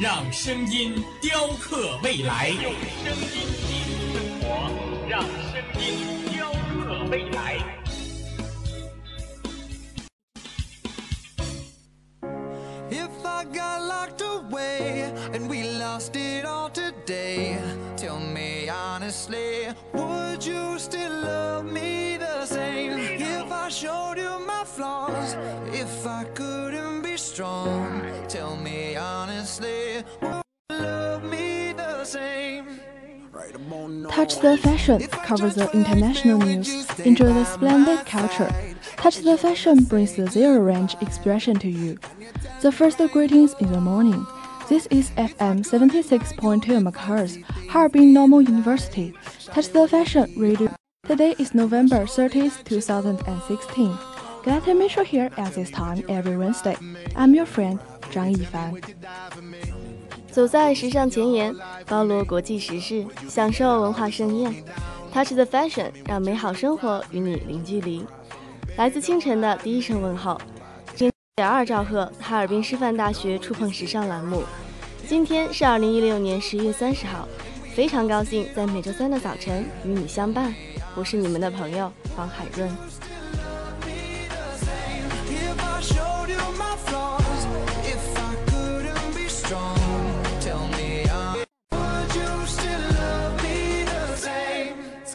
让声音雕刻未来。用声音技术生活，让声音雕刻未来。 If I got locked away and we lost it all today, tell me honestly, would you still love me the same? If I showed you my flaws, if I couldn't be strong, tell me Touch the Fashion covers the international news. Enjoy the splendid culture. Touch the Fashion brings the zero range expression to you. The first greetings in the morning. This is FM 76.2 MHz, Harbin Normal University. Touch the Fashion radio. Today is November 30th, 2016. Glad to meet you here at this time every Wednesday. I'm your friend 张一凡。走在时尚前沿，包罗国际时事，享受文化盛宴。Touch the fashion，让美好生活与你零距离。来自清晨的第一声问候，今点二兆赫哈尔滨师范大学触碰时尚栏目。今天是二零一六年十一月三十号，非常高兴在每周三的早晨与你相伴。我是你们的朋友黄海润。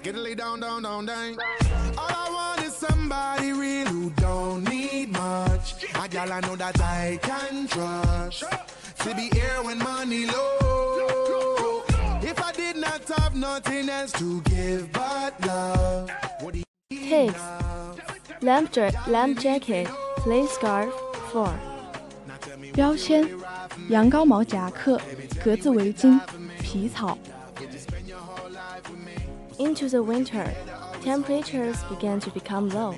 Skiddly down, down, down, down. All I want is somebody real who don't need much. A gal I know that I can trust. To be here when money low. If I did not have nothing else to give but love, what do you Pigs, lamp, lamp jacket, lace scarf, four. 标签：羊羔毛夹克、格子围巾、皮草。 Into the winter, temperatures began to become low.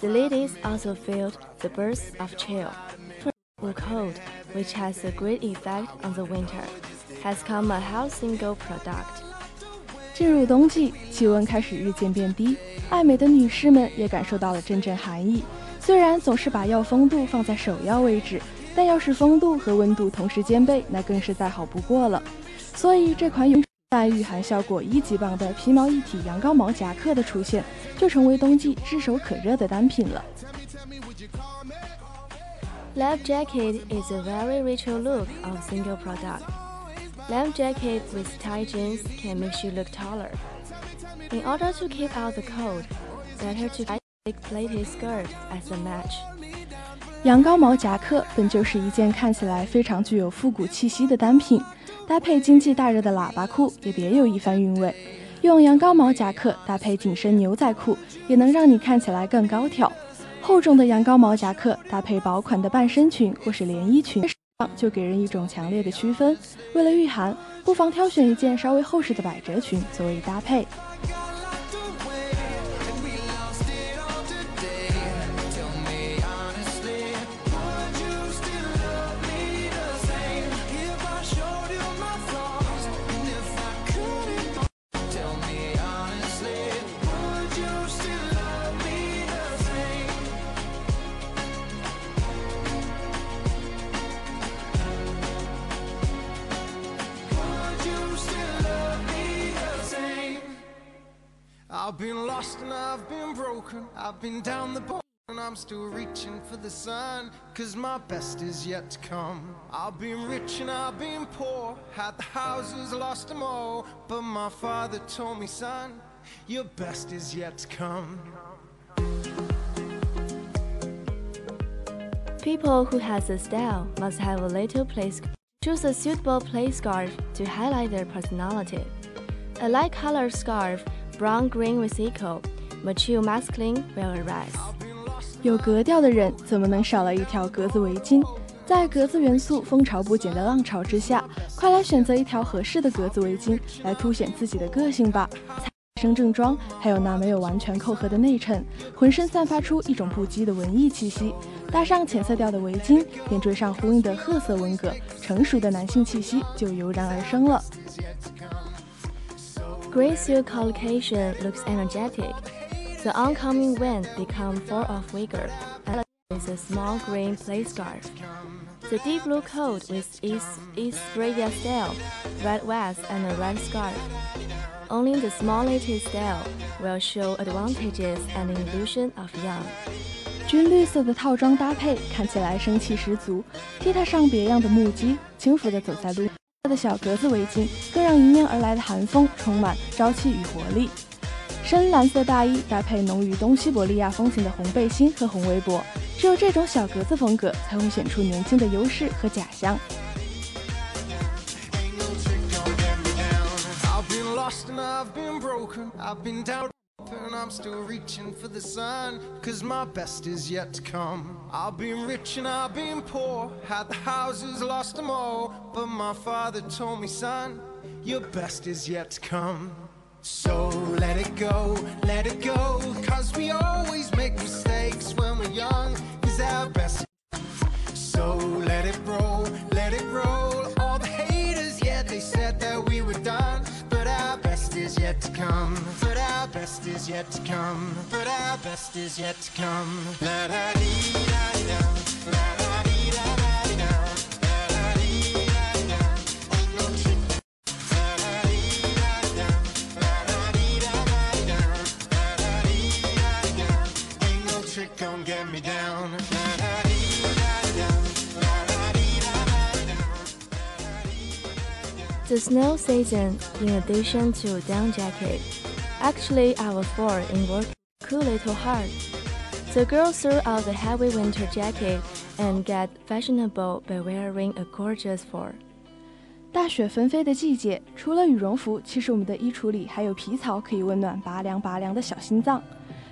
The ladies also felt the bursts of chill. The cold, which has a great effect on the winter, has come a health single product. 进入冬季，气温开始日渐变低，爱美的女士们也感受到了阵阵寒意。 虽然总是把要风度放在首要位置，但要是风度和温度同时兼备，那更是再好不过了。所以这款有带御寒效果一级棒的皮毛一体羊羔毛夹克的出现，就成为冬季炙手可热的单品了。Lamp jacket is a very ritual look of single product. Lamp jacket with tight jeans can make you look taller. In order to keep out the cold, better to buy plate skirt as a match. 羊羔毛夹克本就是一件看起来非常具有复古气息的单品，搭配经济大热的喇叭裤也别有一番韵味。用羊羔毛夹克搭配紧身牛仔裤，也能让你看起来更高挑。厚重的羊羔毛夹克搭配薄款的半身裙或是连衣裙，就给人一种强烈的区分。为了御寒，不妨挑选一件稍微厚实的百褶裙作为搭配。I've been lost and I've been broken. I've been down the bottom and I'm still reaching for the sun. Cause my best is yet to come. I've been rich and I've been poor. Had the houses, lost them all. But my father told me, son, your best is yet to come. People who has a style must have a little place. Choose a suitable place scarf to highlight their personality. A light color scarf, brown green with eco, mature masculine will arise. 有格调的人怎么能少了一条格子围巾？在格子元素风潮不减的浪潮之下，快来选择一条合适的格子围巾来凸显自己的个性吧！升正装，还有那没有完全扣合的内衬，浑身散发出一种不羁的文艺气息。搭上浅色调的围巾，点缀上呼应的褐色纹格，成熟的男性气息就油然而生了。Gray silk collocation looks energetic. The oncoming wind becomes full of vigor. With a small green play scarf. The deep blue coat with its East Arabia style, red vest and a red scarf. Only the smollated style will show advantages and illusion of young. 军绿色的套装搭配看起来生气十足，踢踏上别样的木屐，轻浮地走在路。 的小格子围巾更让迎面而来的寒风充满朝气与活力。深蓝色大衣搭配浓于东西伯利亚风情的红背心和红围脖，只有这种小格子风格才会显出年轻的优势和假象。And I'm still reaching for the sun. Cause my best is yet to come. I've been rich and I've been poor, had the houses, lost them all. But my father told me, son, your best is yet to come. So let it go, let it go. Cause we always make mistakes when we're young. Is our best. So let it roll, best is yet to come, but our best is yet to come. La da dee da. Dee da, la da dee da. Da dee da, get me down. The snow season, in addition to down jacket. Actually, I was born in work cool little heart. The girls threw out the heavy winter jacket and get fashionable by wearing a gorgeous fur. 大雪纷飞的季节，除了羽绒服，其实我们的衣橱里还有皮草，可以温暖拔凉拔凉的小心脏。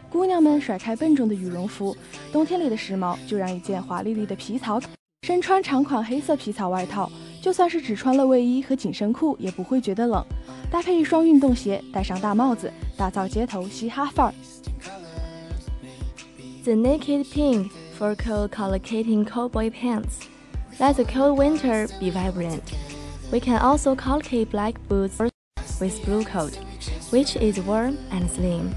姑娘们甩开笨重的羽绒服，冬天里的时髦就让一件华丽丽的皮草。身穿长款黑色皮草外套，就算是只穿了卫衣和紧身裤，也不会觉得冷。搭配一双运动鞋，戴上大帽子，打造街头嘻哈范儿。The naked pink for cold collocating cowboy pants. Let the cold winter be vibrant. We can also collocate black boots with blue coat, which is warm and slim.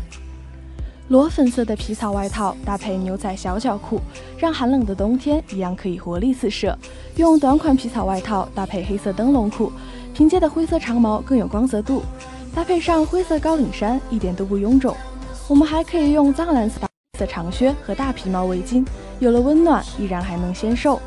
裸粉色的皮草外套搭配牛仔小脚裤，让寒冷的冬天一样可以活力四射。用短款皮草外套搭配黑色灯笼裤。凭借的灰色长毛更有光泽度，搭配上灰色高领衫，一点都不臃肿。我们还可以用藏蓝色的长靴和大皮毛围巾，有了温暖，依然还能纤瘦。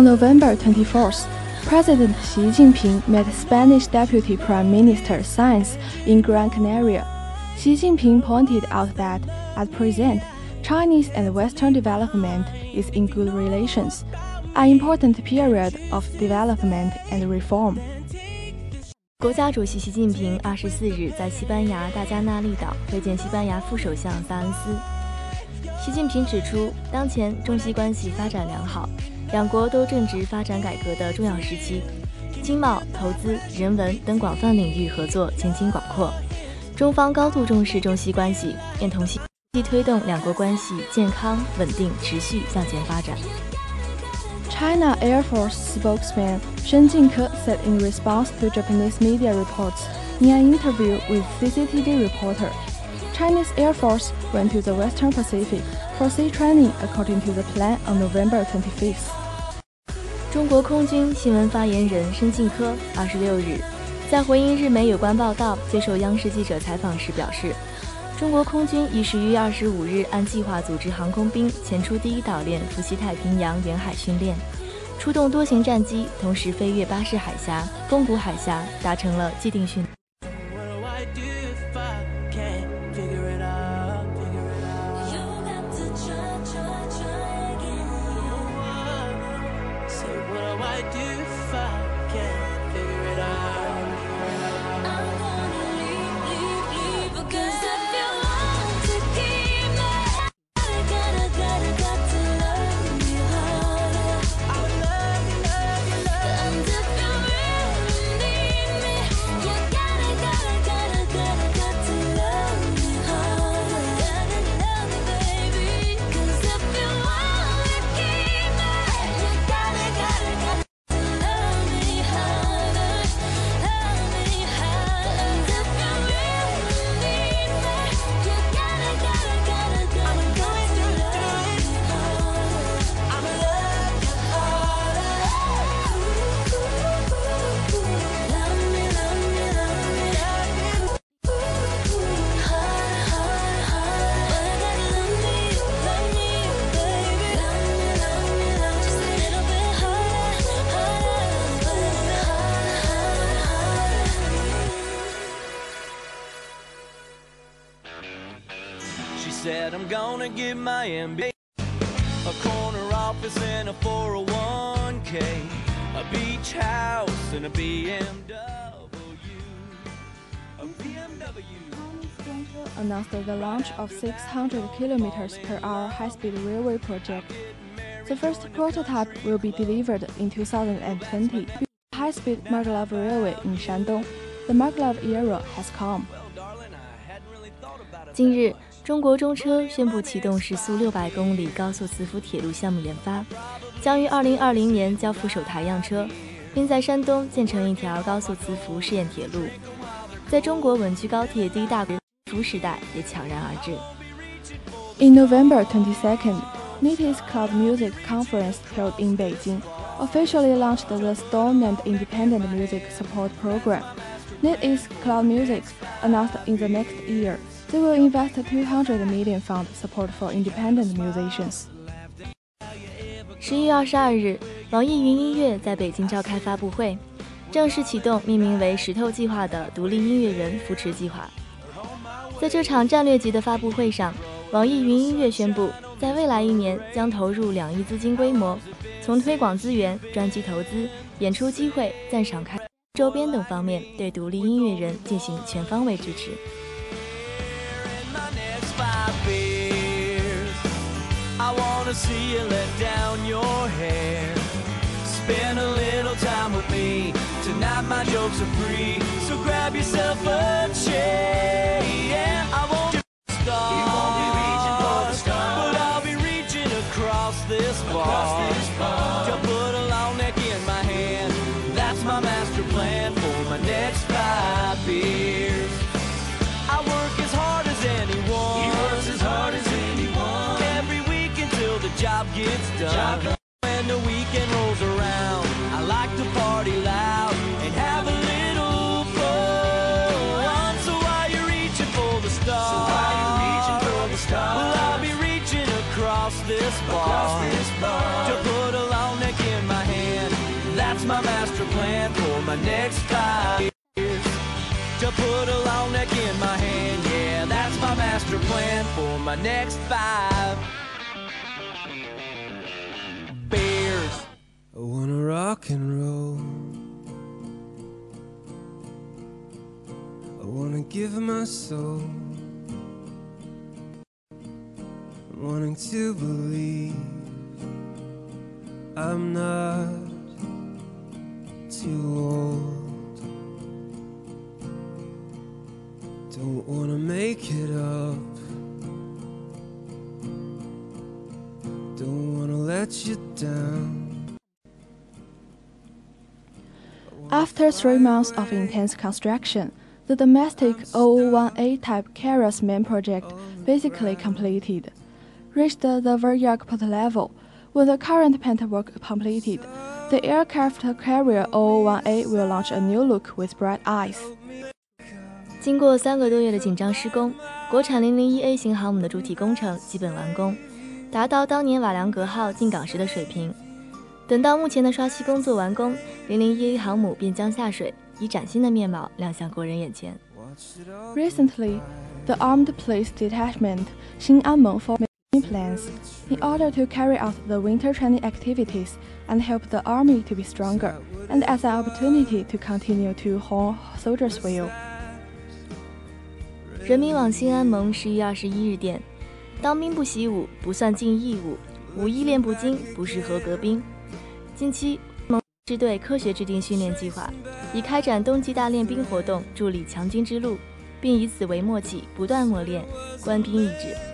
On November 24th, President Xi Jinping met Spanish Deputy Prime Minister Sáenz in Gran Canaria. Xi Jinping pointed out that, at present, Chinese and Western development is in good relations, an important period of development and reform. 国家主席习近平二十四日在西班牙大加那利岛会见西班牙副首相萨恩斯。 习近平指出，当前中西关系发展良好， 两国都正值发展改革的重要时期，经贸、投资、人文等广泛领域合作前景广阔。中方高度重视中西关系，愿同心推动两国关系健康稳定、持续向前发展。China Air Force spokesman Shen Jingke said in response to Japanese media reports in an interview with CCTV reporter, Chinese Air Force went to the Western Pacific for sea training according to the plan on November 25th. 中国空军新闻发言人申进科二十六日在回应日媒有关报道、接受央视记者采访时表示，中国空军已十一月二十五日按计划组织航空兵前出第一岛链赴西太平洋沿海训练，出动多型战机，同时飞越巴士海峡、宫古海峡，达成了既定训。Get my MBA. A corner office and a 401k. A beach house and a BMW. A BMW. announced the launch of 600 kilometers per hour high-speed railway project. The first prototype will be delivered in 2020. High-speed maglev railway in Shandong. The maglev era has come. 今日，中国中车宣布启动时速六百公里高速磁浮铁路项目研发，将于二零二零年交付首台样车，并在山东建成一条高速磁浮试验铁路。在中国稳居高铁第一大国磁浮时代也悄然而至。In November 22nd, NITI's Cloud Music Conference held in Beijing officially launched the Stone and Independent Music Support Program. NITI's Cloud Music announced in the next year They will invest 200 million fund support for independent musicians. 十一月二十二日，网易云音乐在北京召开发布会，正式启动命名为“石头计划”的独立音乐人扶持计划。在这场战略级的发布会上，网易云音乐宣布，在未来一年将投入两亿资金规模，从推广资源、专辑投资、演出机会、赞赏开周边等方面，对独立音乐人进行全方位支持。Wanna see you let down your hair. Spend a little time with me. Tonight my jokes are free. So grab yourself a chair. Yeah, I won't be gets done. Job. When the weekend rolls around, I like to party loud and have a little fun. So while you're reaching for the stars, so while you're reaching for the stars, well I'll be reaching across this bar, across this bar to put a long neck in my hand. That's my master plan for my next five years. To put a long neck in my hand, yeah, that's my master plan for my next five. Wanna rock and roll. I wanna give my soul. I wanna going to believe I'm not too old. Don't wanna make it up. Don't wanna let you down. After three months of intense construction, the domestic 001A type carrier's main project basically completed, reached the Varyag port level. When the current paint work completed, the aircraft carrier 001A will launch a new look with bright eyes. 经过三个多月的紧张施工，国产 001A 型航母的主体工程基本完工，达到当年瓦良格号进港时的水平。等到目前的刷漆工作完工，001航母便将下水，以崭新的面貌亮相国人眼前。Recently, the Armed Police Detachment Xin'anmeng formed plans in order to carry out the winter training activities and help the army to be stronger, and as an opportunity to continue to hone soldiers' will. 人民网新安盟十一二十一日电：当兵不习武，不算尽义务；武艺练不精，不是合格兵。近期，盟支队科学制定训练计划，以开展冬季大练兵活动助力强军之路，并以此为默契，不断磨练官兵意志。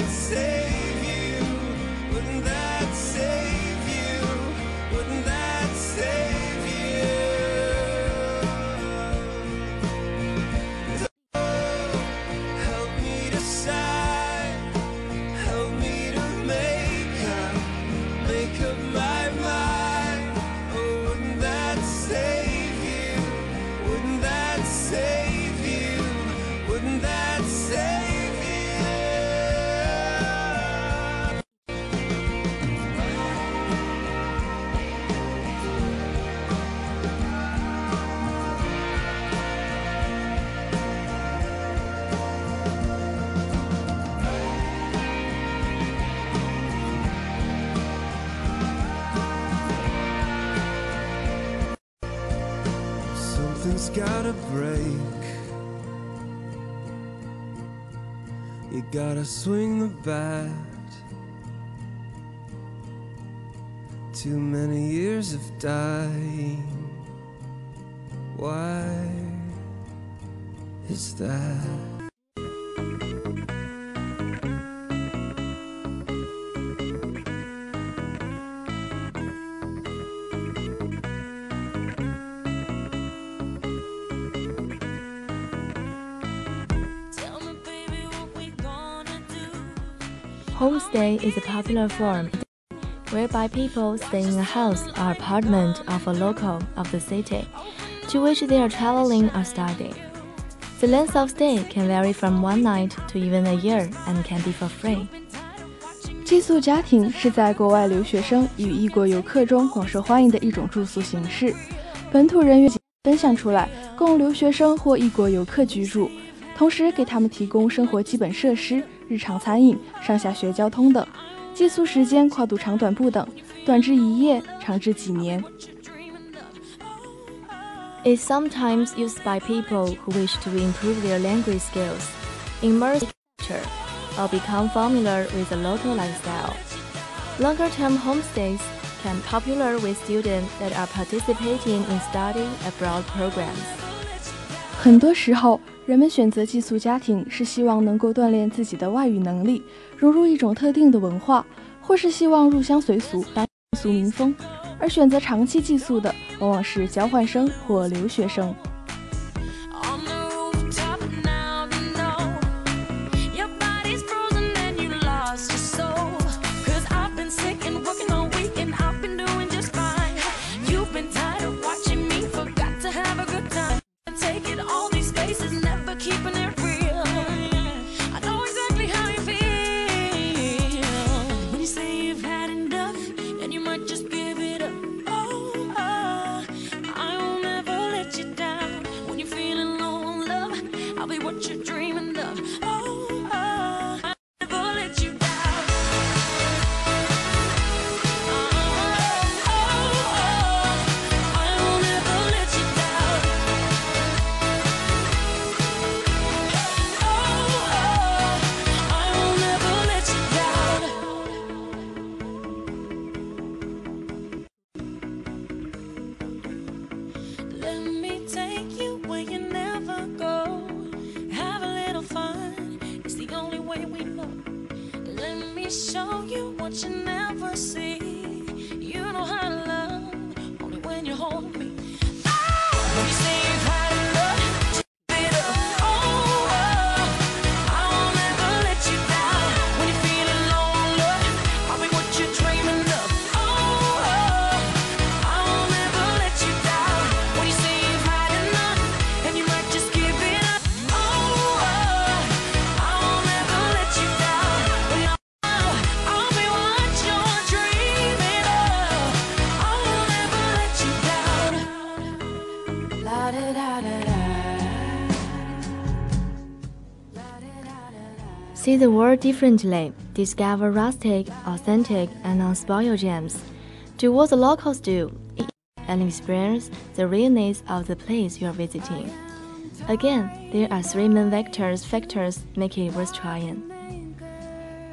vencer. Something's gotta break. You gotta swing the bat. Too many years of dying. Why is that? is a popular form whereby people stay in a house or apartment of a local of the city to which they are traveling or studying. The length of stay can vary from one night to even a year and can be for free. 寄宿家庭是在国外留学生与异国游客中广受欢迎的一种住宿形式，本土人员分享出来，供留学生或异国游客居住，同时给他们提供生活基本设施。 日常餐饮、上下学交通等，寄宿时间跨度长短不等，短至一夜，长至几年。It's sometimes used by people who wish to improve their language skills, immerse culture, or become familiar with the local lifestyle. Longer-term homestays can popular with students that are participating in study abroad programs. 很多时候。 人们选择寄宿家庭，是希望能够锻炼自己的外语能力，融入一种特定的文化，或是希望入乡随俗，民俗民风。而选择长期寄宿的，往往是交换生或留学生。You See the world differently. Discover rustic, authentic, and unspoiled gems. Do what the locals do, and experience the realness of the place you are visiting. Again, there are three main vectors factors make it worth trying.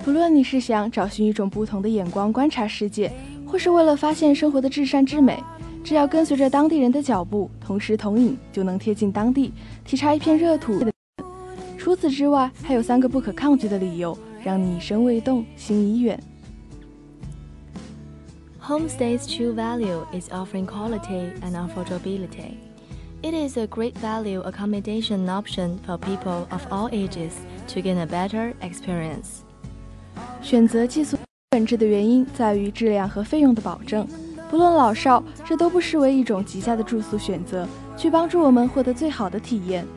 不论你是想找寻一种不同的眼光观察世界，或是为了发现生活的至善至美，只要跟随着当地人的脚步，同时同饮，就能贴近当地，体察一片热土。 除此之外，还有三个不可抗拒的理由，让你一生未动，心已远。Homestay's true value is offering quality and affordability. It is a great value accommodation option for people of all ages to gain a better experience. 选择寄宿本质的原因在于质量和费用的保证，不论老少，这都不失为一种极佳的住宿选择，去帮助我们获得最好的体验。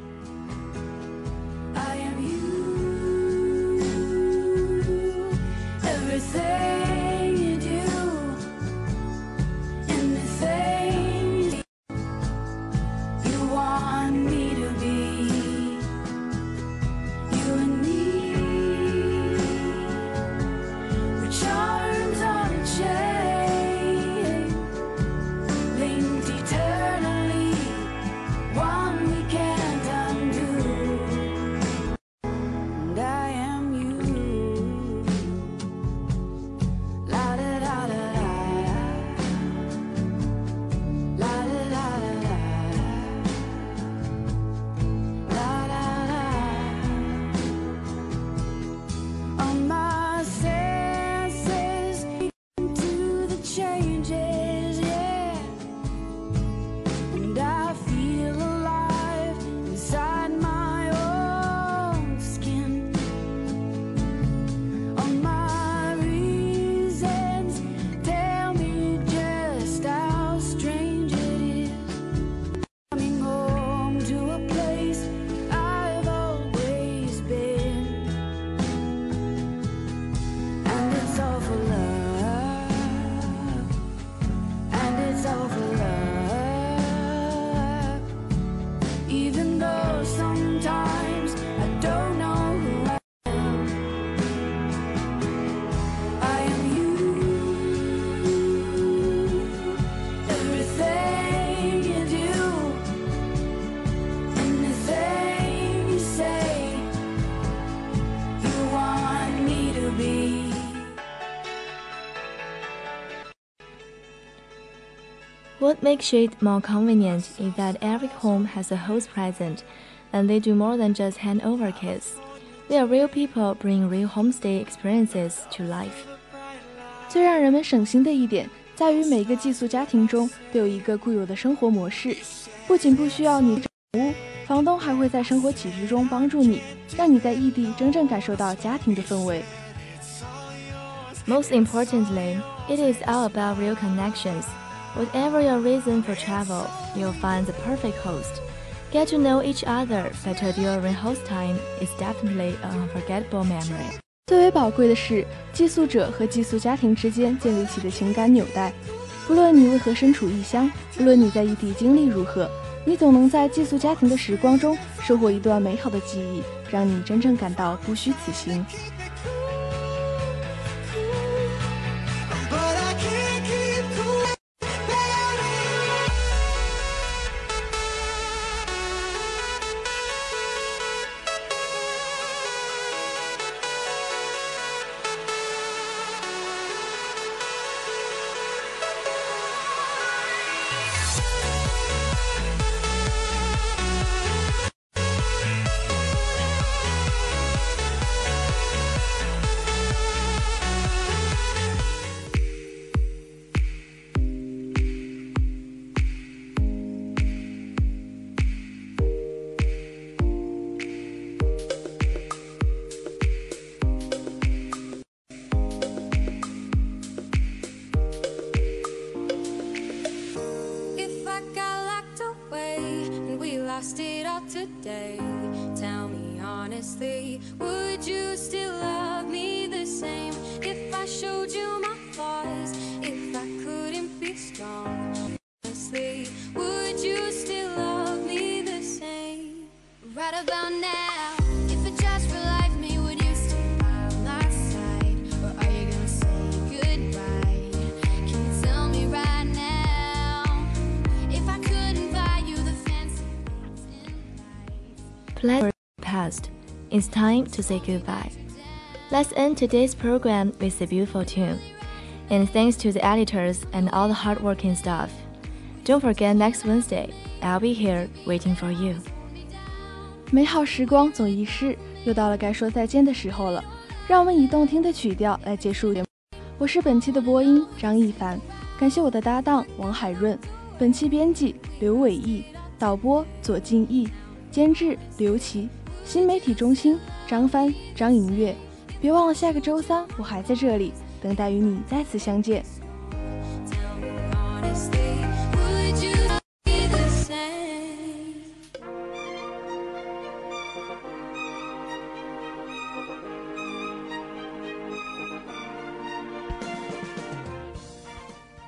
What makes it more convenient is that every home has a host present, and they do more than just hand over keys. They are real people bring real homestay experiences to life. 最让人们省心的一点，在于每个寄宿家庭中都有一个固有的生活模式，不仅不需要你找屋，房东还会在生活起居中帮助你，让你在异地真正感受到家庭的氛围。 Most importantly, it is all about real connections. Whatever your reason for travel, you'll find the perfect host. Get to know each other better during host time is definitely a forgettable memory. 最为宝贵的是，寄宿者和寄宿家庭之间建立起的情感纽带。不论你为何身处异乡，不论你在异地经历如何，你总能在寄宿家庭的时光中收获一段美好的记忆，让你真正感到不虚此行。Tell me honestly, It's time to say goodbye. Let's end today's program with a beautiful tune. And thanks to the editors and all the hardworking staff. Don't forget next Wednesday, I'll be here waiting for you. 美好时光总易逝，又到了该说再见的时候了。让我们以动听的曲调来结束节目。我是本期的播音张一凡，感谢我的搭档王海润，本期编辑刘伟毅，导播左敬义，监制刘琦， 新媒体中心张帆、张莹月。别忘了下个周三我还在这里，等待与你再次相见。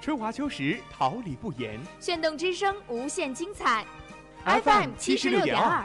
春华秋实，桃李不言。炫动之声，无限精彩。FM 七十六点二。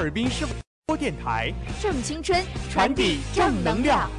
哈尔滨师播电台正青春，传递正能量。